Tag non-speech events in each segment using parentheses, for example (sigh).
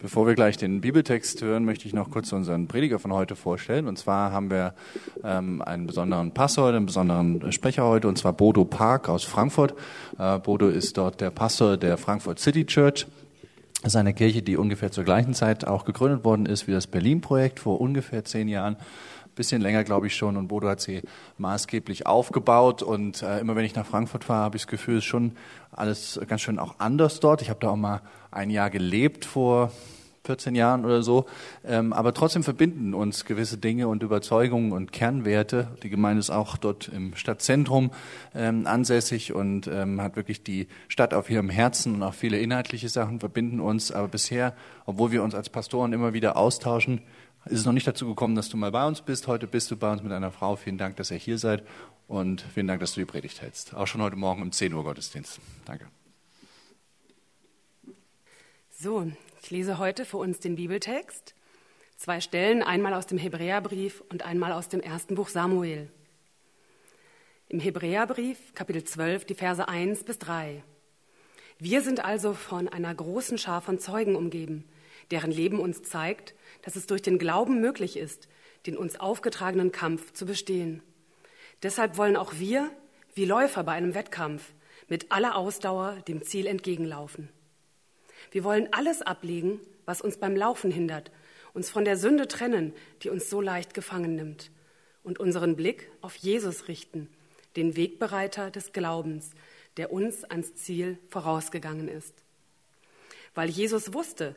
Bevor wir gleich den Bibeltext hören, möchte ich noch kurz unseren Prediger von heute vorstellen. Und zwar haben wir ähm, einen besonderen Pastor, einen besonderen Sprecher heute, und zwar Bodo Park aus Frankfurt. Äh, Bodo ist dort der Pastor der Frankfurt City Church. Das ist eine Kirche, die ungefähr zur gleichen Zeit auch gegründet worden ist wie das Berlin-Projekt vor ungefähr zehn Jahren bisschen länger, glaube ich schon. Und Bodo hat sie maßgeblich aufgebaut. Und äh, immer wenn ich nach Frankfurt fahre, habe ich das Gefühl, es ist schon alles ganz schön auch anders dort. Ich habe da auch mal ein Jahr gelebt vor 14 Jahren oder so. Ähm, aber trotzdem verbinden uns gewisse Dinge und Überzeugungen und Kernwerte. Die Gemeinde ist auch dort im Stadtzentrum ähm, ansässig und ähm, hat wirklich die Stadt auf ihrem Herzen und auch viele inhaltliche Sachen verbinden uns. Aber bisher, obwohl wir uns als Pastoren immer wieder austauschen, ist es noch nicht dazu gekommen, dass du mal bei uns bist. Heute bist du bei uns mit einer Frau. Vielen Dank, dass ihr hier seid und vielen Dank, dass du die Predigt hältst. Auch schon heute Morgen um 10 Uhr Gottesdienst. Danke. So, ich lese heute für uns den Bibeltext. Zwei Stellen, einmal aus dem Hebräerbrief und einmal aus dem ersten Buch Samuel. Im Hebräerbrief, Kapitel 12, die Verse 1 bis 3. Wir sind also von einer großen Schar von Zeugen umgeben, deren Leben uns zeigt, dass es durch den Glauben möglich ist, den uns aufgetragenen Kampf zu bestehen. Deshalb wollen auch wir, wie Läufer bei einem Wettkampf, mit aller Ausdauer dem Ziel entgegenlaufen. Wir wollen alles ablegen, was uns beim Laufen hindert, uns von der Sünde trennen, die uns so leicht gefangen nimmt, und unseren Blick auf Jesus richten, den Wegbereiter des Glaubens, der uns ans Ziel vorausgegangen ist. Weil Jesus wusste,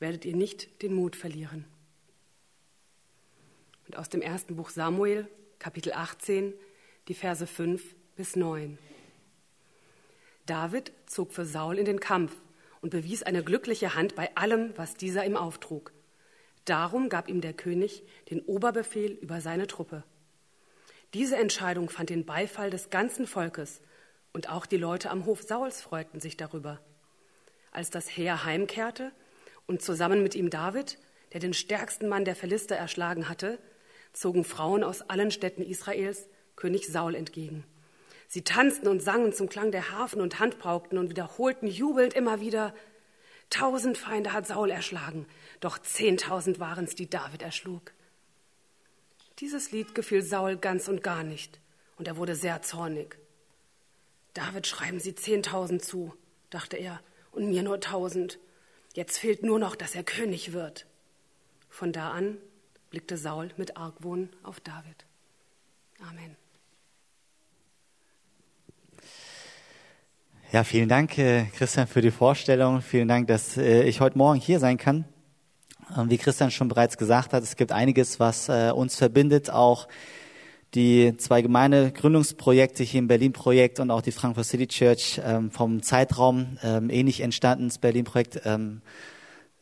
werdet ihr nicht den Mut verlieren. Und aus dem ersten Buch Samuel, Kapitel 18, die Verse 5 bis 9. David zog für Saul in den Kampf und bewies eine glückliche Hand bei allem, was dieser ihm auftrug. Darum gab ihm der König den Oberbefehl über seine Truppe. Diese Entscheidung fand den Beifall des ganzen Volkes, und auch die Leute am Hof Sauls freuten sich darüber. Als das Heer heimkehrte und zusammen mit ihm David, der den stärksten Mann der Philister erschlagen hatte, zogen Frauen aus allen Städten Israels König Saul entgegen. Sie tanzten und sangen zum Klang der Harfen und Handpauken und wiederholten jubelnd immer wieder, Tausend Feinde hat Saul erschlagen, doch zehntausend waren es, die David erschlug. Dieses Lied gefiel Saul ganz und gar nicht, und er wurde sehr zornig. David schreiben sie zehntausend zu, dachte er, und mir nur tausend. Jetzt fehlt nur noch, dass er König wird. Von da an blickte Saul mit Argwohn auf David. Amen. Ja, vielen Dank, äh, Christian, für die Vorstellung. Vielen Dank, dass äh, ich heute Morgen hier sein kann. Wie Christian schon bereits gesagt hat, es gibt einiges, was äh, uns verbindet, auch die zwei Gemeindegründungsprojekte hier im Berlin-Projekt und auch die Frankfurt City Church ähm, vom Zeitraum ähm, ähnlich entstanden. Das Berlin-Projekt ähm,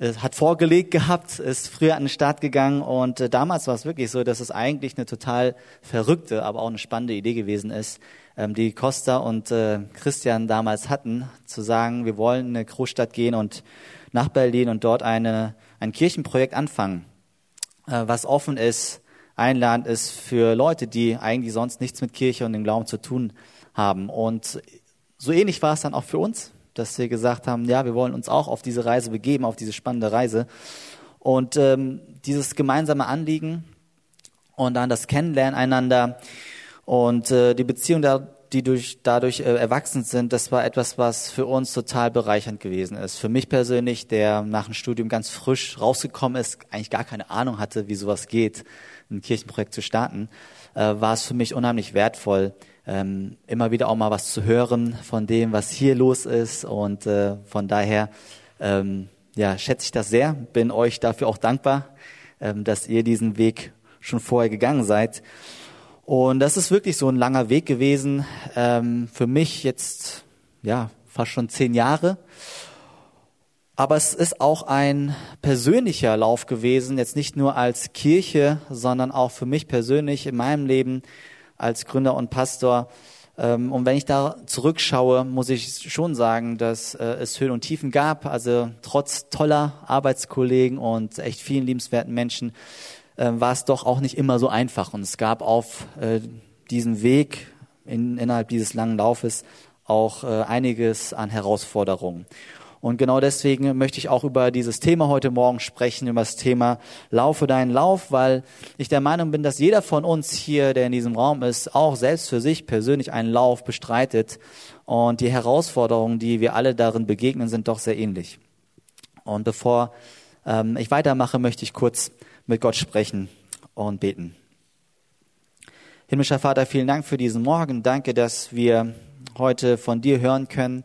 hat vorgelegt gehabt, ist früher an den Start gegangen und äh, damals war es wirklich so, dass es eigentlich eine total verrückte, aber auch eine spannende Idee gewesen ist, ähm, die Costa und äh, Christian damals hatten, zu sagen, wir wollen in eine Großstadt gehen und nach Berlin und dort eine, ein Kirchenprojekt anfangen, äh, was offen ist, einladend ist für Leute, die eigentlich sonst nichts mit Kirche und dem Glauben zu tun haben. Und so ähnlich war es dann auch für uns dass wir gesagt haben, ja, wir wollen uns auch auf diese Reise begeben, auf diese spannende Reise. Und ähm, dieses gemeinsame Anliegen und dann das Kennenlernen einander und äh, die Beziehung, da, die durch, dadurch äh, erwachsen sind, das war etwas, was für uns total bereichernd gewesen ist. Für mich persönlich, der nach dem Studium ganz frisch rausgekommen ist, eigentlich gar keine Ahnung hatte, wie sowas geht, ein Kirchenprojekt zu starten, äh, war es für mich unheimlich wertvoll, ähm, immer wieder auch mal was zu hören von dem, was hier los ist. Und äh, von daher ähm, ja, schätze ich das sehr, bin euch dafür auch dankbar, ähm, dass ihr diesen Weg schon vorher gegangen seid. Und das ist wirklich so ein langer Weg gewesen. Ähm, für mich jetzt ja fast schon zehn Jahre. Aber es ist auch ein persönlicher Lauf gewesen, jetzt nicht nur als Kirche, sondern auch für mich persönlich in meinem Leben als Gründer und Pastor. Ähm, und wenn ich da zurückschaue, muss ich schon sagen, dass äh, es Höhen und Tiefen gab. Also trotz toller Arbeitskollegen und echt vielen liebenswerten Menschen äh, war es doch auch nicht immer so einfach. Und es gab auf äh, diesem Weg in, innerhalb dieses langen Laufes auch einiges an Herausforderungen. Und genau deswegen möchte ich auch über dieses Thema heute Morgen sprechen, über das Thema Laufe deinen Lauf, weil ich der Meinung bin, dass jeder von uns hier, der in diesem Raum ist, auch selbst für sich persönlich einen Lauf bestreitet. Und die Herausforderungen, die wir alle darin begegnen, sind doch sehr ähnlich. Und bevor ähm, ich weitermache, möchte ich kurz mit Gott sprechen und beten. Himmlischer Vater, vielen Dank für diesen Morgen. Danke, dass wir heute von dir hören können.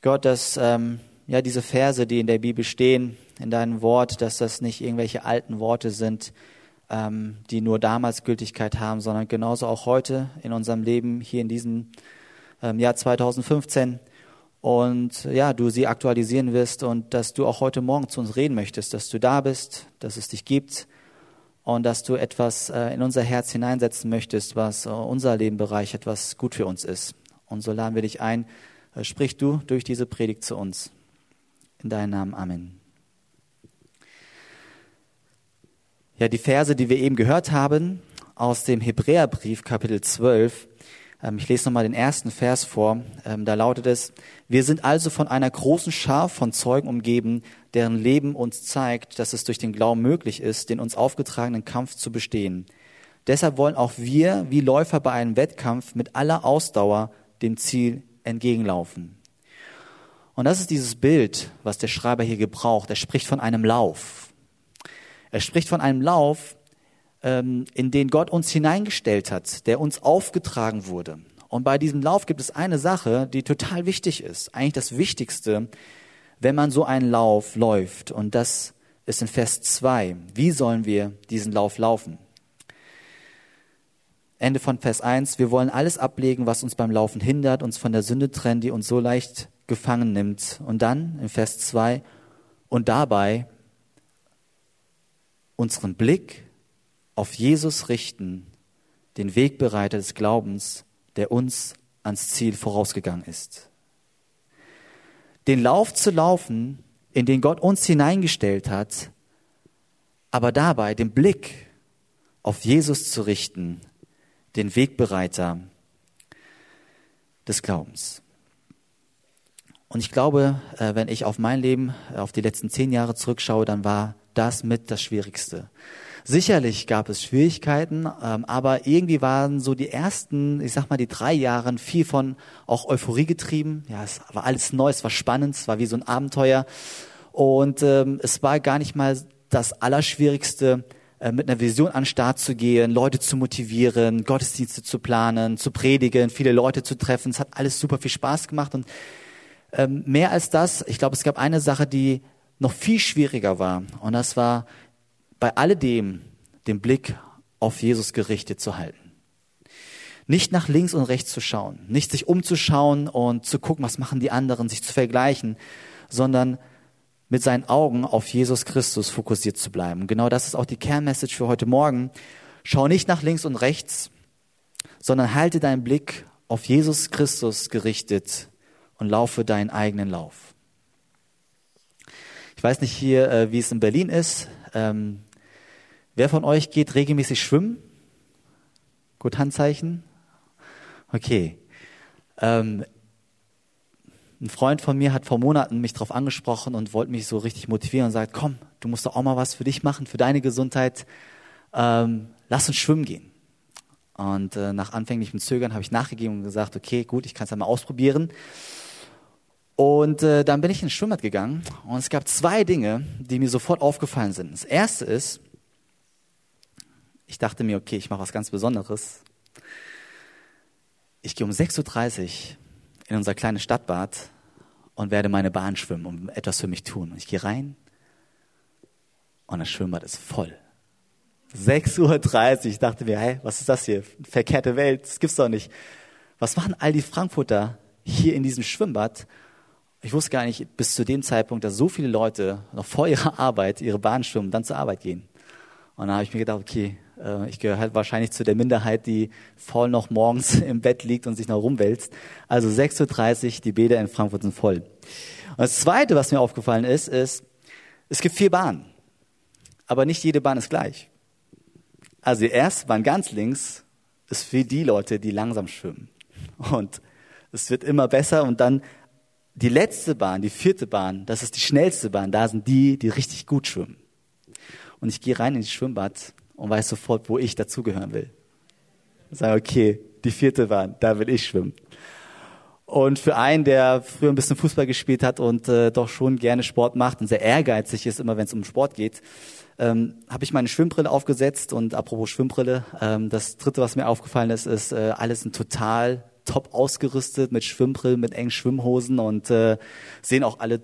Gott, dass ähm, ja diese Verse, die in der Bibel stehen, in deinem Wort, dass das nicht irgendwelche alten Worte sind, ähm, die nur damals Gültigkeit haben, sondern genauso auch heute in unserem Leben hier in diesem ähm, Jahr 2015 und ja, du sie aktualisieren wirst und dass du auch heute Morgen zu uns reden möchtest, dass du da bist, dass es dich gibt und dass du etwas äh, in unser Herz hineinsetzen möchtest, was äh, unser Leben bereichert, was gut für uns ist. Und so laden wir dich ein, äh, sprich du durch diese Predigt zu uns. In deinem Namen. Amen. Ja, die Verse, die wir eben gehört haben aus dem Hebräerbrief, Kapitel 12. Ähm, ich lese nochmal den ersten Vers vor. Ähm, da lautet es, wir sind also von einer großen Schar von Zeugen umgeben, deren Leben uns zeigt, dass es durch den Glauben möglich ist, den uns aufgetragenen Kampf zu bestehen. Deshalb wollen auch wir, wie Läufer bei einem Wettkampf, mit aller Ausdauer dem Ziel entgegenlaufen. Und das ist dieses Bild, was der Schreiber hier gebraucht. Er spricht von einem Lauf. Er spricht von einem Lauf, ähm, in den Gott uns hineingestellt hat, der uns aufgetragen wurde. Und bei diesem Lauf gibt es eine Sache, die total wichtig ist. Eigentlich das Wichtigste, wenn man so einen Lauf läuft. Und das ist in Vers 2. Wie sollen wir diesen Lauf laufen? Ende von Vers 1. Wir wollen alles ablegen, was uns beim Laufen hindert, uns von der Sünde trennen, die uns so leicht gefangen nimmt. Und dann in Vers 2, und dabei unseren Blick auf Jesus richten, den Wegbereiter des Glaubens, der uns ans Ziel vorausgegangen ist. Den Lauf zu laufen, in den Gott uns hineingestellt hat, aber dabei den Blick auf Jesus zu richten, den Wegbereiter des Glaubens. Und ich glaube, äh, wenn ich auf mein Leben, äh, auf die letzten zehn Jahre zurückschaue, dann war das mit das Schwierigste. Sicherlich gab es Schwierigkeiten, ähm, aber irgendwie waren so die ersten, ich sag mal, die drei Jahre viel von auch Euphorie getrieben. Ja, es war alles neu, es war spannend, es war wie so ein Abenteuer. Und ähm, es war gar nicht mal das Allerschwierigste, äh, mit einer Vision an den Start zu gehen, Leute zu motivieren, Gottesdienste zu planen, zu predigen, viele Leute zu treffen. Es hat alles super viel Spaß gemacht und ähm, mehr als das, ich glaube, es gab eine Sache, die noch viel schwieriger war. Und das war bei alledem den Blick auf Jesus gerichtet zu halten. Nicht nach links und rechts zu schauen, nicht sich umzuschauen und zu gucken, was machen die anderen, sich zu vergleichen, sondern mit seinen Augen auf Jesus Christus fokussiert zu bleiben. genau das ist auch die Kernmessage für heute Morgen. Schau nicht nach links und rechts, sondern halte deinen Blick auf Jesus Christus gerichtet und laufe deinen eigenen Lauf. Ich weiß nicht hier, äh, wie es in Berlin ist. Ähm, wer von euch geht regelmäßig schwimmen? Gut, Handzeichen. Okay. Ähm, ein Freund von mir hat vor Monaten mich darauf angesprochen und wollte mich so richtig motivieren und sagt, komm, du musst doch auch mal was für dich machen, für deine Gesundheit. Ähm, lass uns schwimmen gehen. Und äh, nach anfänglichem Zögern habe ich nachgegeben und gesagt, okay, gut, ich kann es ja mal ausprobieren. Und äh, dann bin ich ins Schwimmbad gegangen und es gab zwei Dinge, die mir sofort aufgefallen sind. Das erste ist, ich dachte mir, okay, ich mache was ganz Besonderes. Ich gehe um 6.30 Uhr in unser kleines Stadtbad und werde meine Bahn schwimmen und etwas für mich tun. Und ich gehe rein und das Schwimmbad ist voll. 6.30 Uhr. Ich dachte mir, hey, was ist das hier? Verkehrte Welt, das gibt's doch nicht. Was machen all die Frankfurter hier in diesem Schwimmbad? ich wusste gar nicht bis zu dem Zeitpunkt, dass so viele Leute noch vor ihrer Arbeit ihre Bahn schwimmen, dann zur Arbeit gehen. Und dann habe ich mir gedacht, okay, ich gehöre halt wahrscheinlich zu der Minderheit, die voll noch morgens (laughs) im Bett liegt und sich noch rumwälzt. Also 6.30 Uhr, die Bäder in Frankfurt sind voll. Und das Zweite, was mir aufgefallen ist, ist, es gibt vier Bahnen. Aber nicht jede Bahn ist gleich. Also die erste Bahn ganz links ist für die Leute, die langsam schwimmen. Und es wird immer besser und dann die letzte Bahn, die vierte Bahn, das ist die schnellste Bahn, da sind die, die richtig gut schwimmen. Und ich gehe rein in das Schwimmbad und weiß sofort, wo ich dazugehören will. Sage, okay, die vierte Bahn, da will ich schwimmen. Und für einen, der früher ein bisschen Fußball gespielt hat und äh, doch schon gerne Sport macht und sehr ehrgeizig ist, immer wenn es um Sport geht, ähm, habe ich meine Schwimmbrille aufgesetzt. Und apropos Schwimmbrille, ähm, das Dritte, was mir aufgefallen ist, ist, äh, alles sind total top ausgerüstet mit Schwimmbrillen, mit engen Schwimmhosen und äh, sehen auch alle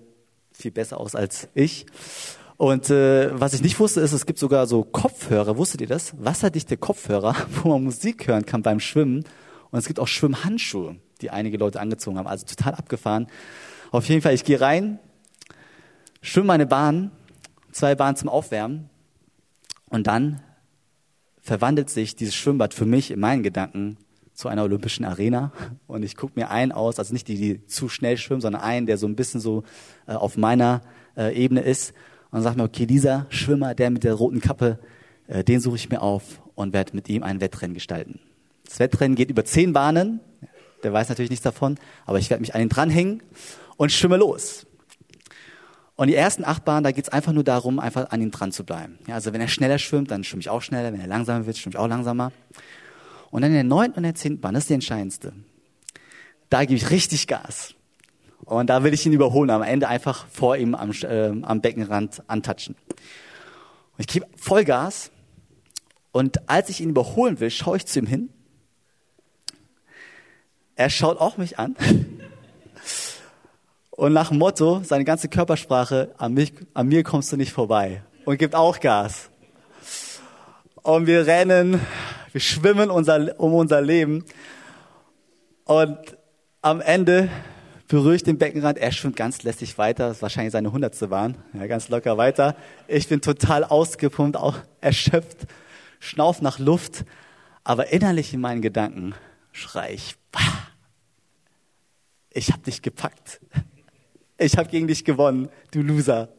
viel besser aus als ich. Und äh, was ich nicht wusste, ist, es gibt sogar so Kopfhörer. Wusstet ihr das? Wasserdichte Kopfhörer, (laughs) wo man Musik hören kann beim Schwimmen. Und es gibt auch Schwimmhandschuhe, die einige Leute angezogen haben. Also total abgefahren. Auf jeden Fall, ich gehe rein, schwimme meine Bahn, zwei Bahnen zum Aufwärmen. Und dann verwandelt sich dieses Schwimmbad für mich in meinen Gedanken zu einer olympischen Arena und ich gucke mir einen aus, also nicht die, die zu schnell schwimmen, sondern einen, der so ein bisschen so äh, auf meiner äh, Ebene ist und sage mir, okay, dieser Schwimmer, der mit der roten Kappe, äh, den suche ich mir auf und werde mit ihm ein Wettrennen gestalten. Das Wettrennen geht über zehn Bahnen, der weiß natürlich nichts davon, aber ich werde mich an ihn dranhängen und schwimme los. Und die ersten acht Bahnen, da geht es einfach nur darum, einfach an ihm dran zu bleiben. Ja, also wenn er schneller schwimmt, dann schwimme ich auch schneller. Wenn er langsamer wird, schwimme ich auch langsamer. Und dann in der neunten und der zehnten Bahn, das ist die entscheidendste. Da gebe ich richtig Gas. Und da will ich ihn überholen, am Ende einfach vor ihm am, äh, am Beckenrand antatschen. Und ich gebe Vollgas. Und als ich ihn überholen will, schaue ich zu ihm hin. Er schaut auch mich an. (laughs) Und nach dem Motto, seine ganze Körpersprache, an, mich, an mir kommst du nicht vorbei. Und gibt auch Gas. Und wir rennen wir schwimmen unser, um unser Leben. Und am Ende berühre ich den Beckenrand. Er schwimmt ganz lässig weiter. Das ist wahrscheinlich seine hundertste Bahn. Ja, ganz locker weiter. Ich bin total ausgepumpt, auch erschöpft, schnauf nach Luft. Aber innerlich in meinen Gedanken schrei ich, bah, ich habe dich gepackt. Ich habe gegen dich gewonnen, du Loser.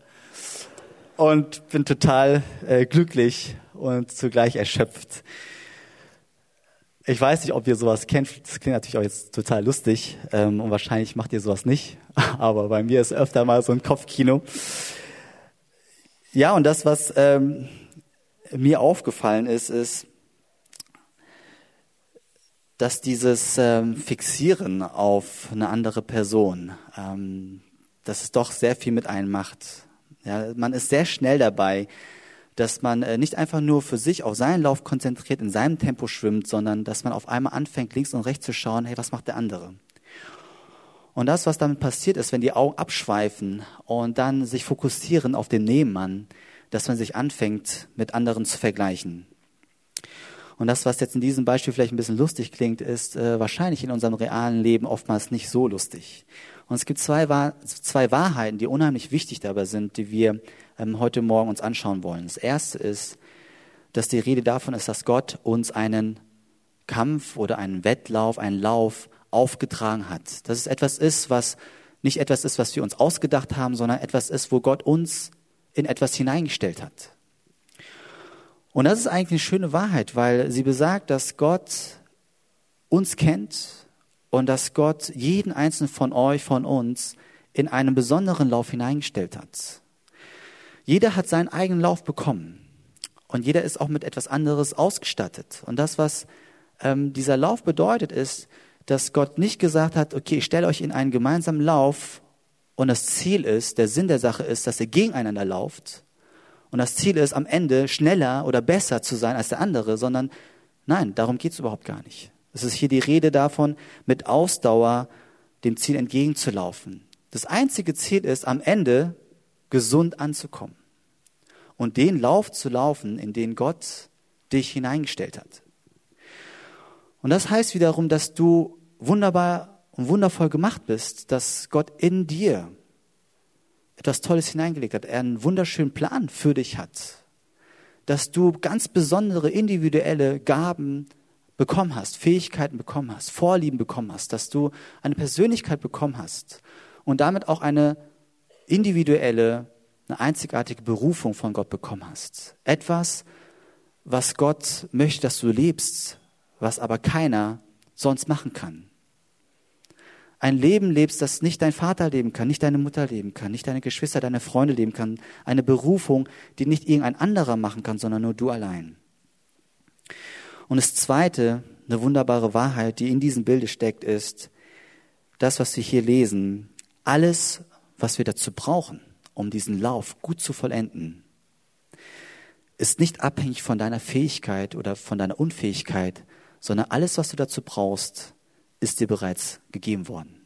Und bin total äh, glücklich und zugleich erschöpft. Ich weiß nicht, ob ihr sowas kennt. Das klingt natürlich auch jetzt total lustig ähm, und wahrscheinlich macht ihr sowas nicht. (laughs) Aber bei mir ist öfter mal so ein Kopfkino. Ja, und das, was ähm, mir aufgefallen ist, ist, dass dieses ähm, Fixieren auf eine andere Person, ähm, dass es doch sehr viel mit einem macht. Ja, man ist sehr schnell dabei, dass man äh, nicht einfach nur für sich auf seinen Lauf konzentriert, in seinem Tempo schwimmt, sondern dass man auf einmal anfängt, links und rechts zu schauen, hey, was macht der andere? Und das, was damit passiert ist, wenn die Augen abschweifen und dann sich fokussieren auf den Nebenmann, dass man sich anfängt, mit anderen zu vergleichen. Und das, was jetzt in diesem Beispiel vielleicht ein bisschen lustig klingt, ist äh, wahrscheinlich in unserem realen Leben oftmals nicht so lustig. Und es gibt zwei, zwei Wahrheiten, die unheimlich wichtig dabei sind, die wir ähm, heute Morgen uns anschauen wollen. Das erste ist, dass die Rede davon ist, dass Gott uns einen Kampf oder einen Wettlauf, einen Lauf aufgetragen hat. Dass es etwas ist, was nicht etwas ist, was wir uns ausgedacht haben, sondern etwas ist, wo Gott uns in etwas hineingestellt hat. Und das ist eigentlich eine schöne Wahrheit, weil sie besagt, dass Gott uns kennt und dass Gott jeden einzelnen von euch, von uns in einen besonderen Lauf hineingestellt hat. Jeder hat seinen eigenen Lauf bekommen. Und jeder ist auch mit etwas anderes ausgestattet. Und das, was ähm, dieser Lauf bedeutet, ist, dass Gott nicht gesagt hat, okay, ich stelle euch in einen gemeinsamen Lauf und das Ziel ist, der Sinn der Sache ist, dass ihr gegeneinander lauft. Und das Ziel ist, am Ende schneller oder besser zu sein als der andere, sondern nein, darum geht es überhaupt gar nicht. Es ist hier die Rede davon, mit Ausdauer dem Ziel entgegenzulaufen. Das einzige Ziel ist, am Ende gesund anzukommen und den Lauf zu laufen, in den Gott dich hineingestellt hat. Und das heißt wiederum, dass du wunderbar und wundervoll gemacht bist, dass Gott in dir etwas Tolles hineingelegt hat, er einen wunderschönen Plan für dich hat, dass du ganz besondere individuelle Gaben bekommen hast, Fähigkeiten bekommen hast, Vorlieben bekommen hast, dass du eine Persönlichkeit bekommen hast und damit auch eine individuelle, eine einzigartige Berufung von Gott bekommen hast. Etwas, was Gott möchte, dass du lebst, was aber keiner sonst machen kann. Ein Leben lebst, das nicht dein Vater leben kann, nicht deine Mutter leben kann, nicht deine Geschwister, deine Freunde leben kann. Eine Berufung, die nicht irgendein anderer machen kann, sondern nur du allein. Und das Zweite, eine wunderbare Wahrheit, die in diesem Bilde steckt, ist, das, was wir hier lesen, alles, was wir dazu brauchen, um diesen Lauf gut zu vollenden, ist nicht abhängig von deiner Fähigkeit oder von deiner Unfähigkeit, sondern alles, was du dazu brauchst, ist dir bereits gegeben worden.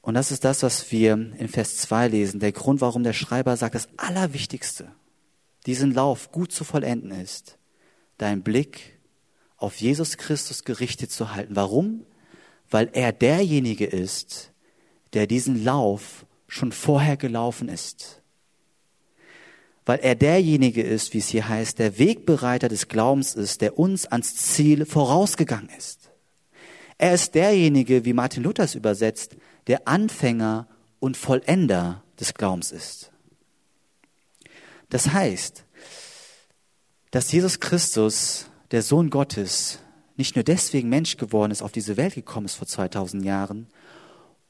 Und das ist das, was wir in Vers 2 lesen. Der Grund, warum der Schreiber sagt, das Allerwichtigste, diesen Lauf gut zu vollenden ist, deinen Blick auf Jesus Christus gerichtet zu halten. Warum? Weil er derjenige ist, der diesen Lauf schon vorher gelaufen ist weil er derjenige ist, wie es hier heißt, der Wegbereiter des Glaubens ist, der uns ans Ziel vorausgegangen ist. Er ist derjenige, wie Martin Luther es übersetzt, der Anfänger und Vollender des Glaubens ist. Das heißt, dass Jesus Christus, der Sohn Gottes, nicht nur deswegen Mensch geworden ist, auf diese Welt gekommen ist vor 2000 Jahren,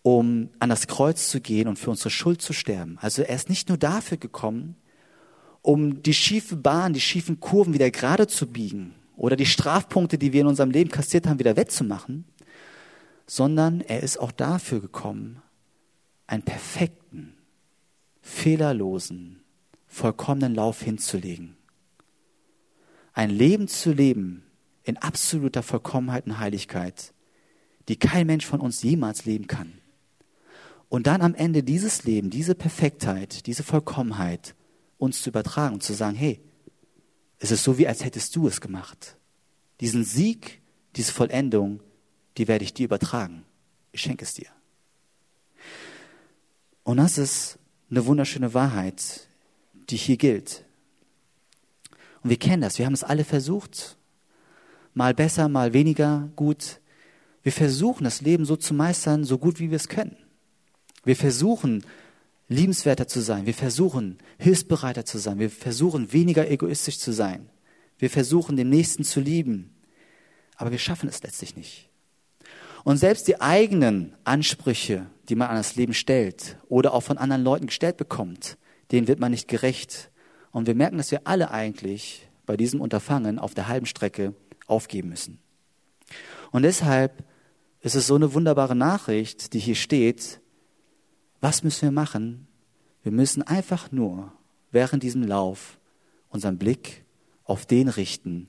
um an das Kreuz zu gehen und für unsere Schuld zu sterben. Also er ist nicht nur dafür gekommen, um die schiefe Bahn, die schiefen Kurven wieder gerade zu biegen oder die Strafpunkte, die wir in unserem Leben kassiert haben, wieder wettzumachen, sondern er ist auch dafür gekommen, einen perfekten, fehlerlosen, vollkommenen Lauf hinzulegen. Ein Leben zu leben in absoluter Vollkommenheit und Heiligkeit, die kein Mensch von uns jemals leben kann. Und dann am Ende dieses Leben, diese Perfektheit, diese Vollkommenheit uns zu übertragen und zu sagen, hey, es ist so, wie als hättest du es gemacht. Diesen Sieg, diese Vollendung, die werde ich dir übertragen. Ich schenke es dir. Und das ist eine wunderschöne Wahrheit, die hier gilt. Und wir kennen das, wir haben es alle versucht. Mal besser, mal weniger gut. Wir versuchen das Leben so zu meistern, so gut wie wir es können. Wir versuchen liebenswerter zu sein. Wir versuchen, hilfsbereiter zu sein. Wir versuchen, weniger egoistisch zu sein. Wir versuchen, den Nächsten zu lieben. Aber wir schaffen es letztlich nicht. Und selbst die eigenen Ansprüche, die man an das Leben stellt oder auch von anderen Leuten gestellt bekommt, denen wird man nicht gerecht. Und wir merken, dass wir alle eigentlich bei diesem Unterfangen auf der halben Strecke aufgeben müssen. Und deshalb ist es so eine wunderbare Nachricht, die hier steht, was müssen wir machen? Wir müssen einfach nur während diesem Lauf unseren Blick auf den richten,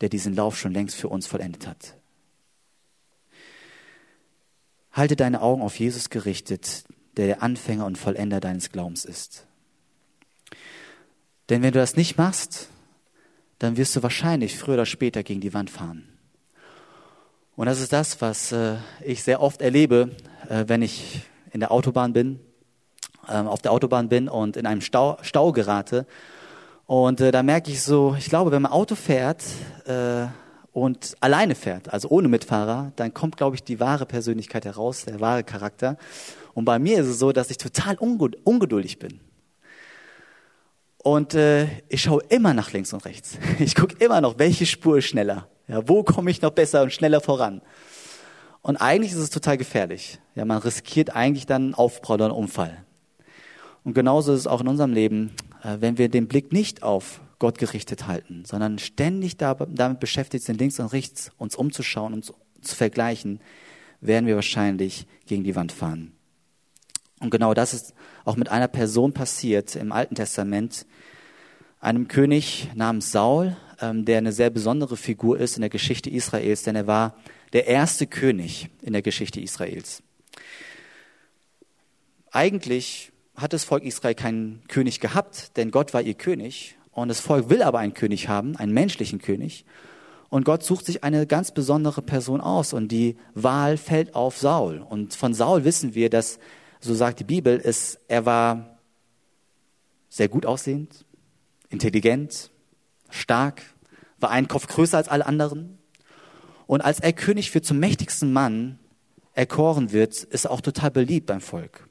der diesen Lauf schon längst für uns vollendet hat. Halte deine Augen auf Jesus gerichtet, der der Anfänger und Vollender deines Glaubens ist. Denn wenn du das nicht machst, dann wirst du wahrscheinlich früher oder später gegen die Wand fahren. Und das ist das, was äh, ich sehr oft erlebe, äh, wenn ich in der Autobahn bin, ähm, auf der Autobahn bin und in einem Stau, Stau gerate. Und äh, da merke ich so, ich glaube, wenn man Auto fährt äh, und alleine fährt, also ohne Mitfahrer, dann kommt, glaube ich, die wahre Persönlichkeit heraus, der wahre Charakter. Und bei mir ist es so, dass ich total ungeduldig bin. Und äh, ich schaue immer nach links und rechts. (laughs) Ich gucke immer noch, welche Spur ist schneller. Ja, wo komme ich noch besser und schneller voran? Und eigentlich ist es total gefährlich. Ja, man riskiert eigentlich dann einen Aufprall oder einen Unfall. Und genauso ist es auch in unserem Leben, äh, wenn wir den Blick nicht auf Gott gerichtet halten, sondern ständig damit beschäftigt sind, links und rechts uns umzuschauen und zu vergleichen, werden wir wahrscheinlich gegen die Wand fahren. Und genau das ist auch mit einer Person passiert im Alten Testament, einem König namens Saul, ähm, der eine sehr besondere Figur ist in der Geschichte Israels, denn er war der erste König in der Geschichte Israels. Eigentlich hat das Volk Israel keinen König gehabt, denn Gott war ihr König. Und das Volk will aber einen König haben, einen menschlichen König. Und Gott sucht sich eine ganz besondere Person aus und die Wahl fällt auf Saul. Und von Saul wissen wir, dass, so sagt die Bibel, ist, er war sehr gut aussehend, intelligent, stark, war einen Kopf größer als alle anderen. Und als er König wird zum mächtigsten Mann erkoren wird, ist er auch total beliebt beim Volk.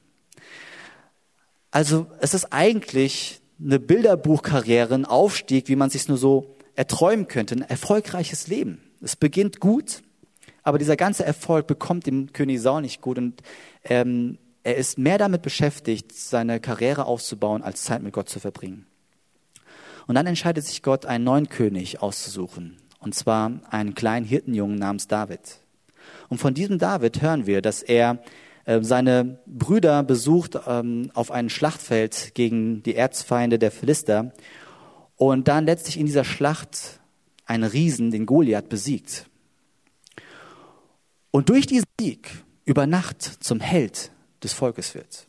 Also es ist eigentlich eine Bilderbuchkarriere, ein Aufstieg, wie man sich nur so erträumen könnte, ein erfolgreiches Leben. Es beginnt gut, aber dieser ganze Erfolg bekommt dem König Saul nicht gut und ähm, er ist mehr damit beschäftigt, seine Karriere aufzubauen, als Zeit mit Gott zu verbringen. Und dann entscheidet sich Gott, einen neuen König auszusuchen, und zwar einen kleinen Hirtenjungen namens David. Und von diesem David hören wir, dass er äh, seine Brüder besucht ähm, auf einem Schlachtfeld gegen die Erzfeinde der Philister und dann letztlich in dieser Schlacht einen Riesen, den Goliath, besiegt. Und durch diesen Sieg über Nacht zum Held des Volkes wird.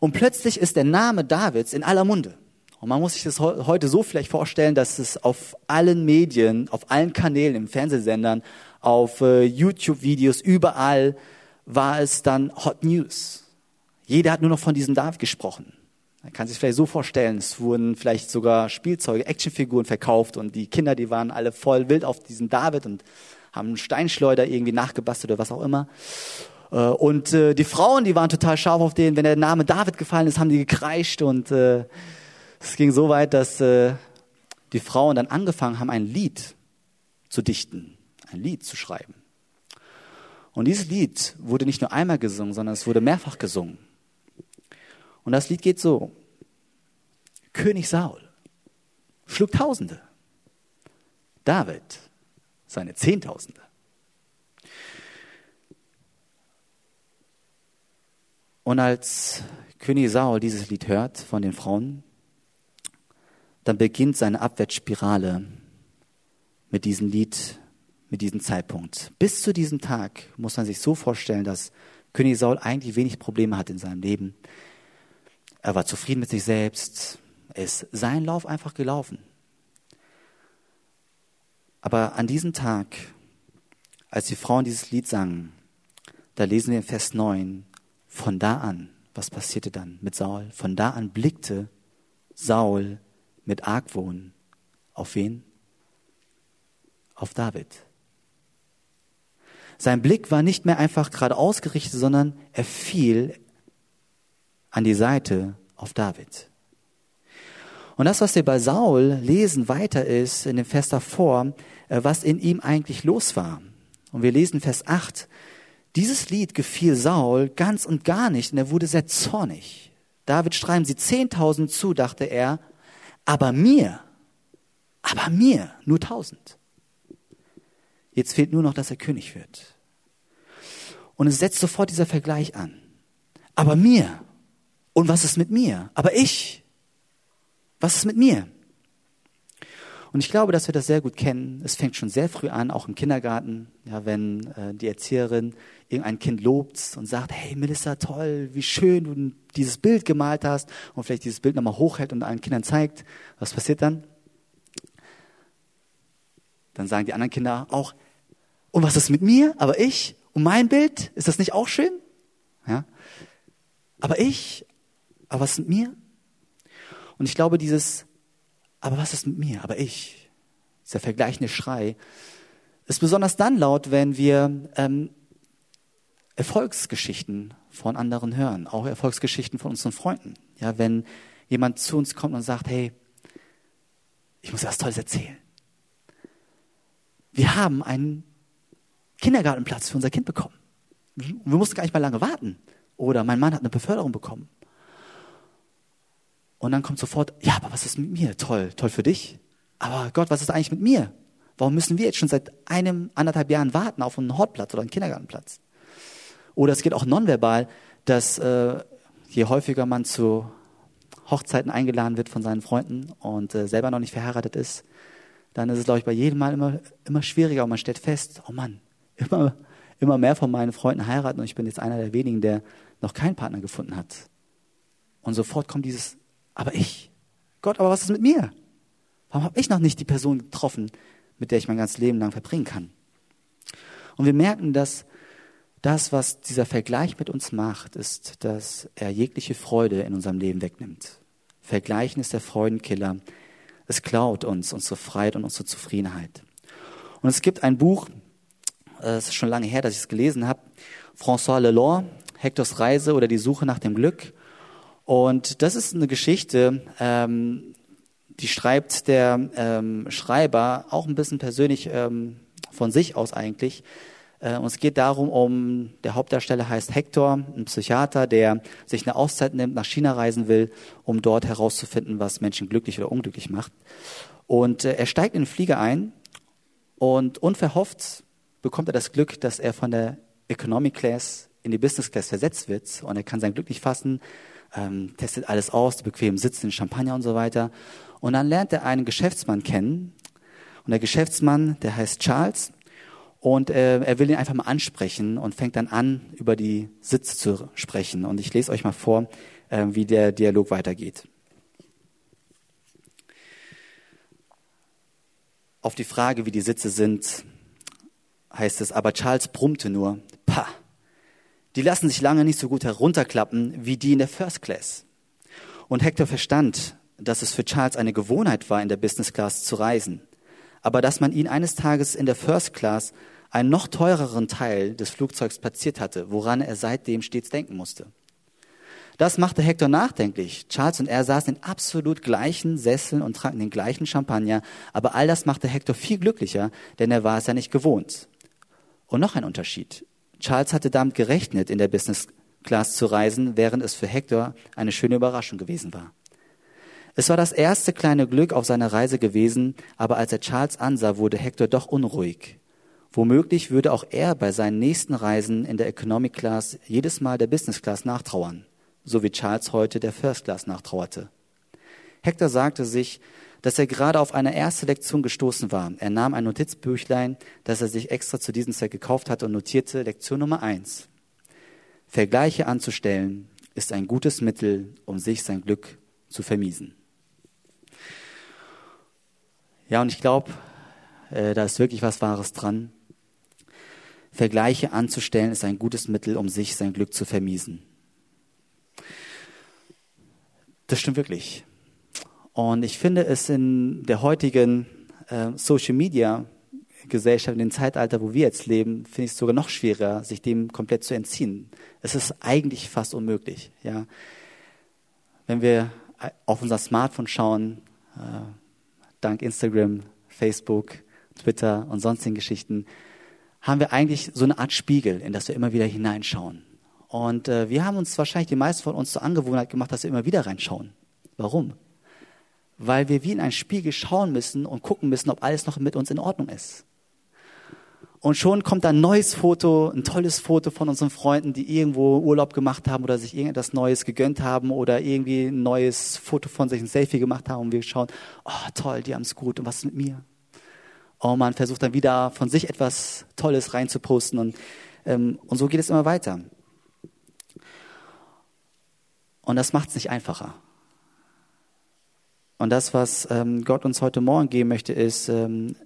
Und plötzlich ist der Name Davids in aller Munde. Und man muss sich das heute so vielleicht vorstellen, dass es auf allen Medien, auf allen Kanälen, im Fernsehsendern, auf äh, YouTube-Videos, überall war es dann Hot News. Jeder hat nur noch von diesem David gesprochen. Man kann sich vielleicht so vorstellen, es wurden vielleicht sogar Spielzeuge, Actionfiguren verkauft und die Kinder, die waren alle voll wild auf diesen David und haben Steinschleuder irgendwie nachgebastelt oder was auch immer. Äh, und äh, die Frauen, die waren total scharf auf den, wenn der Name David gefallen ist, haben die gekreischt und äh, es ging so weit, dass die Frauen dann angefangen haben, ein Lied zu dichten, ein Lied zu schreiben. Und dieses Lied wurde nicht nur einmal gesungen, sondern es wurde mehrfach gesungen. Und das Lied geht so. König Saul schlug Tausende. David seine Zehntausende. Und als König Saul dieses Lied hört von den Frauen, dann beginnt seine Abwärtsspirale mit diesem Lied, mit diesem Zeitpunkt. Bis zu diesem Tag muss man sich so vorstellen, dass König Saul eigentlich wenig Probleme hat in seinem Leben. Er war zufrieden mit sich selbst. Er ist seinen Lauf einfach gelaufen. Aber an diesem Tag, als die Frauen dieses Lied sangen, da lesen wir in Vers 9, von da an, was passierte dann mit Saul? Von da an blickte Saul mit Argwohn auf wen? Auf David. Sein Blick war nicht mehr einfach gerade ausgerichtet, sondern er fiel an die Seite auf David. Und das, was wir bei Saul lesen, weiter ist in dem Vers davor, äh, was in ihm eigentlich los war. Und wir lesen Vers 8, dieses Lied gefiel Saul ganz und gar nicht und er wurde sehr zornig. David schreiben sie 10.000 zu, dachte er, aber mir, aber mir nur 1.000. Jetzt fehlt nur noch, dass er König wird. Und es setzt sofort dieser Vergleich an. Aber mir, und was ist mit mir? Aber ich, was ist mit mir? Und ich glaube, dass wir das sehr gut kennen. Es fängt schon sehr früh an, auch im Kindergarten, ja, wenn äh, die Erzieherin irgendein Kind lobt und sagt, hey Melissa, toll, wie schön du dieses Bild gemalt hast und vielleicht dieses Bild nochmal hochhält und allen Kindern zeigt. Was passiert dann? Dann sagen die anderen Kinder auch, und was ist mit mir? Aber ich? Und mein Bild? Ist das nicht auch schön? Ja. Aber ich? Aber was ist mit mir? Und ich glaube, dieses, aber was ist mit mir? Aber ich, dieser vergleichende Schrei, ist besonders dann laut, wenn wir ähm, Erfolgsgeschichten von anderen hören, auch Erfolgsgeschichten von unseren Freunden. Ja, wenn jemand zu uns kommt und sagt, hey, ich muss was Tolles erzählen. Wir haben einen Kindergartenplatz für unser Kind bekommen. Wir mussten gar nicht mal lange warten. Oder mein Mann hat eine Beförderung bekommen. Und dann kommt sofort, ja, aber was ist mit mir? Toll, toll für dich. Aber Gott, was ist eigentlich mit mir? Warum müssen wir jetzt schon seit einem, anderthalb Jahren warten auf einen Hortplatz oder einen Kindergartenplatz? Oder es geht auch nonverbal, dass äh, je häufiger man zu Hochzeiten eingeladen wird von seinen Freunden und äh, selber noch nicht verheiratet ist, dann ist es, glaube ich, bei jedem Mal immer, immer schwieriger und man stellt fest, oh Mann, immer, immer mehr von meinen Freunden heiraten und ich bin jetzt einer der wenigen, der noch keinen Partner gefunden hat. Und sofort kommt dieses, aber ich, Gott, aber was ist mit mir? Warum habe ich noch nicht die Person getroffen, mit der ich mein ganzes Leben lang verbringen kann. Und wir merken, dass das, was dieser Vergleich mit uns macht, ist, dass er jegliche Freude in unserem Leben wegnimmt. Vergleichen ist der Freudenkiller. Es klaut uns unsere Freiheit und unsere Zufriedenheit. Und es gibt ein Buch, äh, es ist schon lange her, dass ich es gelesen habe, François Lelore, Hectors Reise oder die Suche nach dem Glück. Und das ist eine Geschichte, ähm, die schreibt der ähm, Schreiber auch ein bisschen persönlich ähm, von sich aus eigentlich. Äh, und es geht darum, um, der Hauptdarsteller heißt Hector, ein Psychiater, der sich eine Auszeit nimmt, nach China reisen will, um dort herauszufinden, was Menschen glücklich oder unglücklich macht. Und äh, er steigt in den Flieger ein und unverhofft bekommt er das Glück, dass er von der Economic Class in die Business Class versetzt wird und er kann sein Glück nicht fassen, ähm, testet alles aus, die bequemen Sitze, den Champagner und so weiter. Und dann lernt er einen Geschäftsmann kennen und der Geschäftsmann, der heißt Charles und äh, er will ihn einfach mal ansprechen und fängt dann an, über die Sitze zu sprechen. Und ich lese euch mal vor, äh, wie der Dialog weitergeht. Auf die Frage, wie die Sitze sind, heißt es, aber Charles brummte nur, pah, die lassen sich lange nicht so gut herunterklappen wie die in der First Class. Und Hector verstand, dass es für Charles eine Gewohnheit war, in der Business Class zu reisen, aber dass man ihn eines Tages in der First Class einen noch teureren Teil des Flugzeugs platziert hatte, woran er seitdem stets denken musste. Das machte Hector nachdenklich. Charles und er saßen in absolut gleichen Sesseln und tranken den gleichen Champagner, aber all das machte Hector viel glücklicher, denn er war es ja nicht gewohnt. Und noch ein Unterschied. Charles hatte damit gerechnet, in der Business Class zu reisen, während es für Hector eine schöne Überraschung gewesen war. Es war das erste kleine Glück auf seiner Reise gewesen, aber als er Charles ansah, wurde Hector doch unruhig. Womöglich würde auch er bei seinen nächsten Reisen in der Economic Class jedes Mal der Business Class nachtrauern so wie Charles heute der First Class nachtrauerte. Hector sagte sich, dass er gerade auf eine erste Lektion gestoßen war. Er nahm ein Notizbüchlein, das er sich extra zu diesem Zweck gekauft hatte und notierte Lektion Nummer eins. Vergleiche anzustellen ist ein gutes Mittel, um sich sein Glück zu vermiesen. Ja, und ich glaube, äh, da ist wirklich was Wahres dran. Vergleiche anzustellen ist ein gutes Mittel, um sich sein Glück zu vermiesen. Das stimmt wirklich. Und ich finde es in der heutigen äh, Social Media Gesellschaft, in dem Zeitalter, wo wir jetzt leben, finde ich es sogar noch schwerer, sich dem komplett zu entziehen. Es ist eigentlich fast unmöglich. Ja. Wenn wir auf unser Smartphone schauen, äh, dank Instagram, Facebook, Twitter und sonstigen Geschichten, haben wir eigentlich so eine Art Spiegel, in das wir immer wieder hineinschauen. Und äh, wir haben uns wahrscheinlich die meisten von uns zur Angewohnheit gemacht, dass wir immer wieder reinschauen. Warum? Weil wir wie in einen Spiegel schauen müssen und gucken müssen, ob alles noch mit uns in Ordnung ist. Und schon kommt ein neues Foto, ein tolles Foto von unseren Freunden, die irgendwo Urlaub gemacht haben oder sich irgendetwas Neues gegönnt haben oder irgendwie ein neues Foto von sich, ein Selfie gemacht haben und wir schauen, oh toll, die haben es gut und was ist mit mir? Oh man versucht dann wieder von sich etwas Tolles reinzuposten und, ähm, und so geht es immer weiter. Und das macht es nicht einfacher. Und das, was ähm, Gott uns heute Morgen geben möchte, ist, ähm,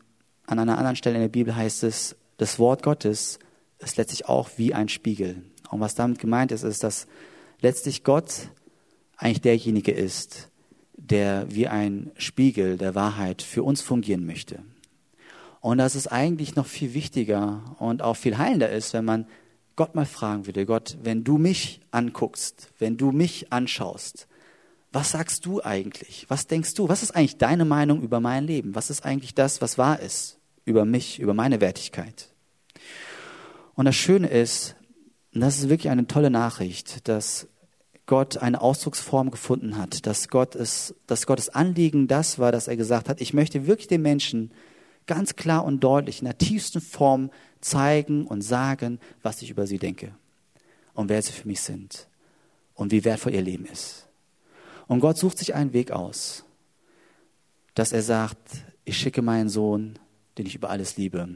an einer anderen Stelle in der Bibel heißt es, das Wort Gottes ist letztlich auch wie ein Spiegel. Und was damit gemeint ist, ist, dass letztlich Gott eigentlich derjenige ist, der wie ein Spiegel der Wahrheit für uns fungieren möchte. Und dass es eigentlich noch viel wichtiger und auch viel heilender ist, wenn man Gott mal fragen würde, Gott, wenn du mich anguckst, wenn du mich anschaust, was sagst du eigentlich? Was denkst du? Was ist eigentlich deine Meinung über mein Leben? Was ist eigentlich das, was wahr ist über mich, über meine Wertigkeit? Und das Schöne ist, und das ist wirklich eine tolle Nachricht, dass Gott eine Ausdrucksform gefunden hat, dass Gott es, dass Gottes Anliegen das war, dass er gesagt hat, ich möchte wirklich den Menschen ganz klar und deutlich in der tiefsten Form zeigen und sagen, was ich über sie denke und wer sie für mich sind und wie wertvoll ihr Leben ist. Und Gott sucht sich einen Weg aus, dass er sagt, ich schicke meinen Sohn, den ich über alles liebe,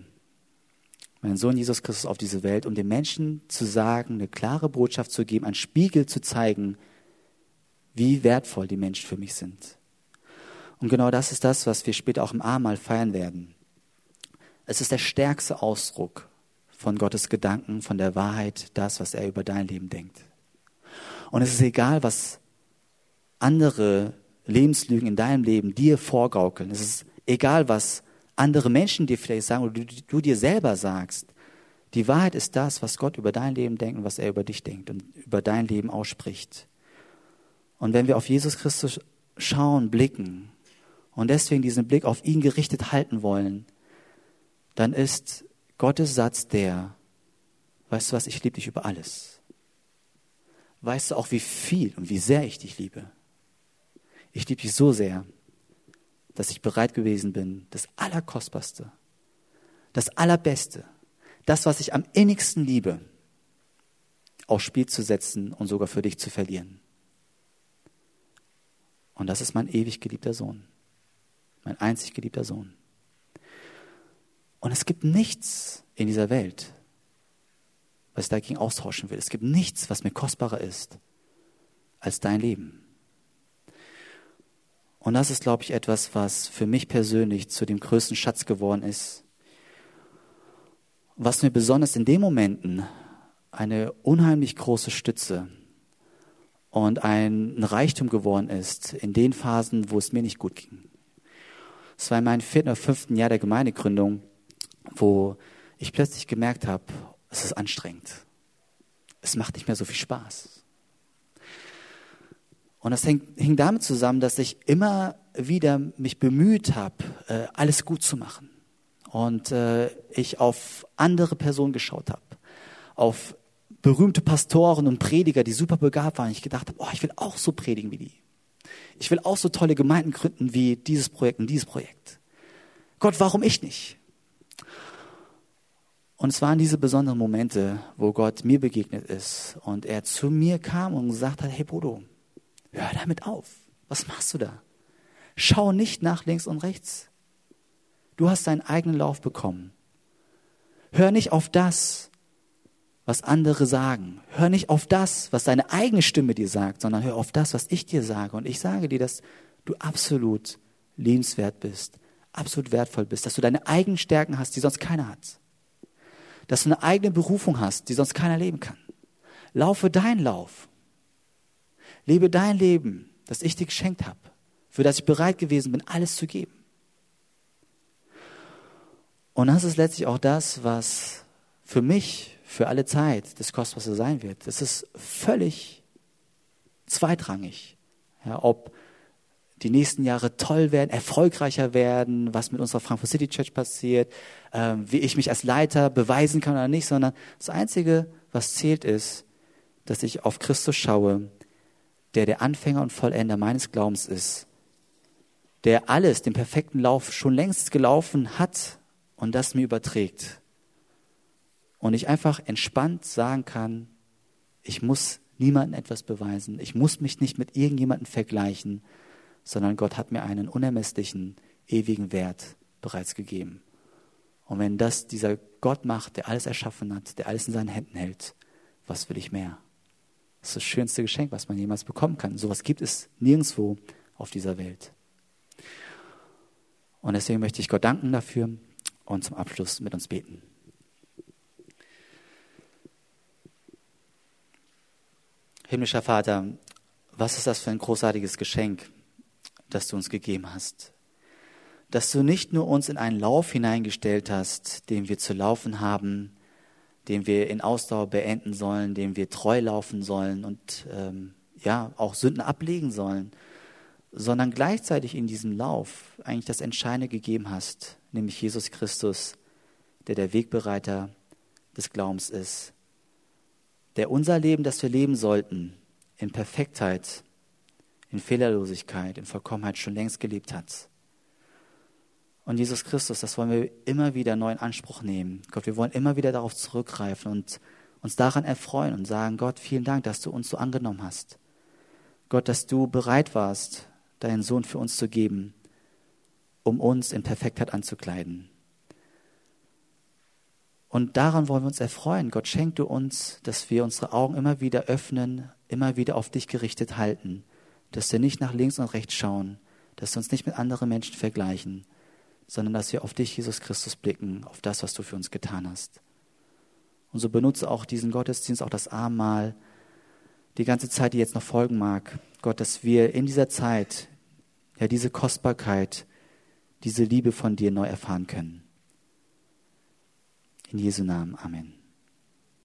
meinen Sohn Jesus Christus auf diese Welt, um den Menschen zu sagen, eine klare Botschaft zu geben, einen Spiegel zu zeigen, wie wertvoll die Menschen für mich sind. Und genau das ist das, was wir später auch im Abendmahl feiern werden. Es ist der stärkste Ausdruck von Gottes Gedanken, von der Wahrheit, das, was er über dein Leben denkt. Und es ist egal, was andere Lebenslügen in deinem Leben dir vorgaukeln. Es ist egal, was andere Menschen dir vielleicht sagen oder du, du dir selber sagst. Die Wahrheit ist das, was Gott über dein Leben denkt und was er über dich denkt und über dein Leben ausspricht. Und wenn wir auf Jesus Christus schauen, blicken und deswegen diesen Blick auf ihn gerichtet halten wollen, dann ist Gottes Satz der, weißt du was, ich liebe dich über alles. Weißt du auch, wie viel und wie sehr ich dich liebe? Ich liebe dich so sehr, dass ich bereit gewesen bin, das Allerkostbarste, das Allerbeste, das, was ich am innigsten liebe, aufs Spiel zu setzen und sogar für dich zu verlieren. Und das ist mein ewig geliebter Sohn, mein einzig geliebter Sohn. Und es gibt nichts in dieser Welt, was ich dagegen austauschen will. Es gibt nichts, was mir kostbarer ist als dein Leben. Und das ist, glaube ich, etwas, was für mich persönlich zu dem größten Schatz geworden ist. Was mir besonders in den Momenten eine unheimlich große Stütze und ein Reichtum geworden ist, in den Phasen, wo es mir nicht gut ging. Es war in meinem vierten oder fünften Jahr der Gemeindegründung, wo ich plötzlich gemerkt habe, es ist anstrengend. Es macht nicht mehr so viel Spaß. Und das hing, hing damit zusammen, dass ich immer wieder mich bemüht habe, äh, alles gut zu machen. Und äh, ich auf andere Personen geschaut habe, auf berühmte Pastoren und Prediger, die super begabt waren. Ich gedacht habe, oh, ich will auch so predigen wie die. Ich will auch so tolle Gemeinden gründen wie dieses Projekt und dieses Projekt. Gott, warum ich nicht? Und es waren diese besonderen Momente, wo Gott mir begegnet ist und er zu mir kam und gesagt hat, hey Bodo, hör damit auf. Was machst du da? Schau nicht nach links und rechts. Du hast deinen eigenen Lauf bekommen. Hör nicht auf das, was andere sagen. Hör nicht auf das, was deine eigene Stimme dir sagt, sondern hör auf das, was ich dir sage. Und ich sage dir, dass du absolut lebenswert bist, absolut wertvoll bist, dass du deine eigenen Stärken hast, die sonst keiner hat dass du eine eigene Berufung hast, die sonst keiner leben kann. Laufe deinen Lauf. Lebe dein Leben, das ich dir geschenkt habe, für das ich bereit gewesen bin, alles zu geben. Und das ist letztlich auch das, was für mich, für alle Zeit das Kostbarste sein wird. Es ist völlig zweitrangig, ja, ob die nächsten Jahre toll werden, erfolgreicher werden, was mit unserer Frankfurt City Church passiert, äh, wie ich mich als Leiter beweisen kann oder nicht, sondern das Einzige, was zählt, ist, dass ich auf Christus schaue, der der Anfänger und Vollender meines Glaubens ist, der alles, den perfekten Lauf schon längst gelaufen hat und das mir überträgt. Und ich einfach entspannt sagen kann, ich muss niemandem etwas beweisen, ich muss mich nicht mit irgendjemandem vergleichen, sondern Gott hat mir einen unermesslichen, ewigen Wert bereits gegeben. Und wenn das dieser Gott macht, der alles erschaffen hat, der alles in seinen Händen hält, was will ich mehr? Das ist das schönste Geschenk, was man jemals bekommen kann. Sowas gibt es nirgendwo auf dieser Welt. Und deswegen möchte ich Gott danken dafür und zum Abschluss mit uns beten. Himmlischer Vater, was ist das für ein großartiges Geschenk, das du uns gegeben hast. Dass du nicht nur uns in einen Lauf hineingestellt hast, den wir zu laufen haben, den wir in Ausdauer beenden sollen, den wir treu laufen sollen und ähm, ja auch Sünden ablegen sollen, sondern gleichzeitig in diesem Lauf eigentlich das Entscheidende gegeben hast, nämlich Jesus Christus, der der Wegbereiter des Glaubens ist, der unser Leben, das wir leben sollten, in Perfektheit in Fehlerlosigkeit, in Vollkommenheit schon längst gelebt hat. Und Jesus Christus, das wollen wir immer wieder neu in Anspruch nehmen. Gott, wir wollen immer wieder darauf zurückgreifen und uns daran erfreuen und sagen, Gott, vielen Dank, dass du uns so angenommen hast. Gott, dass du bereit warst, deinen Sohn für uns zu geben, um uns in Perfektheit anzukleiden. Und daran wollen wir uns erfreuen. Gott, schenk du uns, dass wir unsere Augen immer wieder öffnen, immer wieder auf dich gerichtet halten dass wir nicht nach links und rechts schauen, dass wir uns nicht mit anderen Menschen vergleichen, sondern dass wir auf dich, Jesus Christus, blicken, auf das, was du für uns getan hast. Und so benutze auch diesen Gottesdienst, auch das Abendmahl, die ganze Zeit, die jetzt noch folgen mag, Gott, dass wir in dieser Zeit ja diese Kostbarkeit, diese Liebe von dir neu erfahren können. In Jesu Namen. Amen.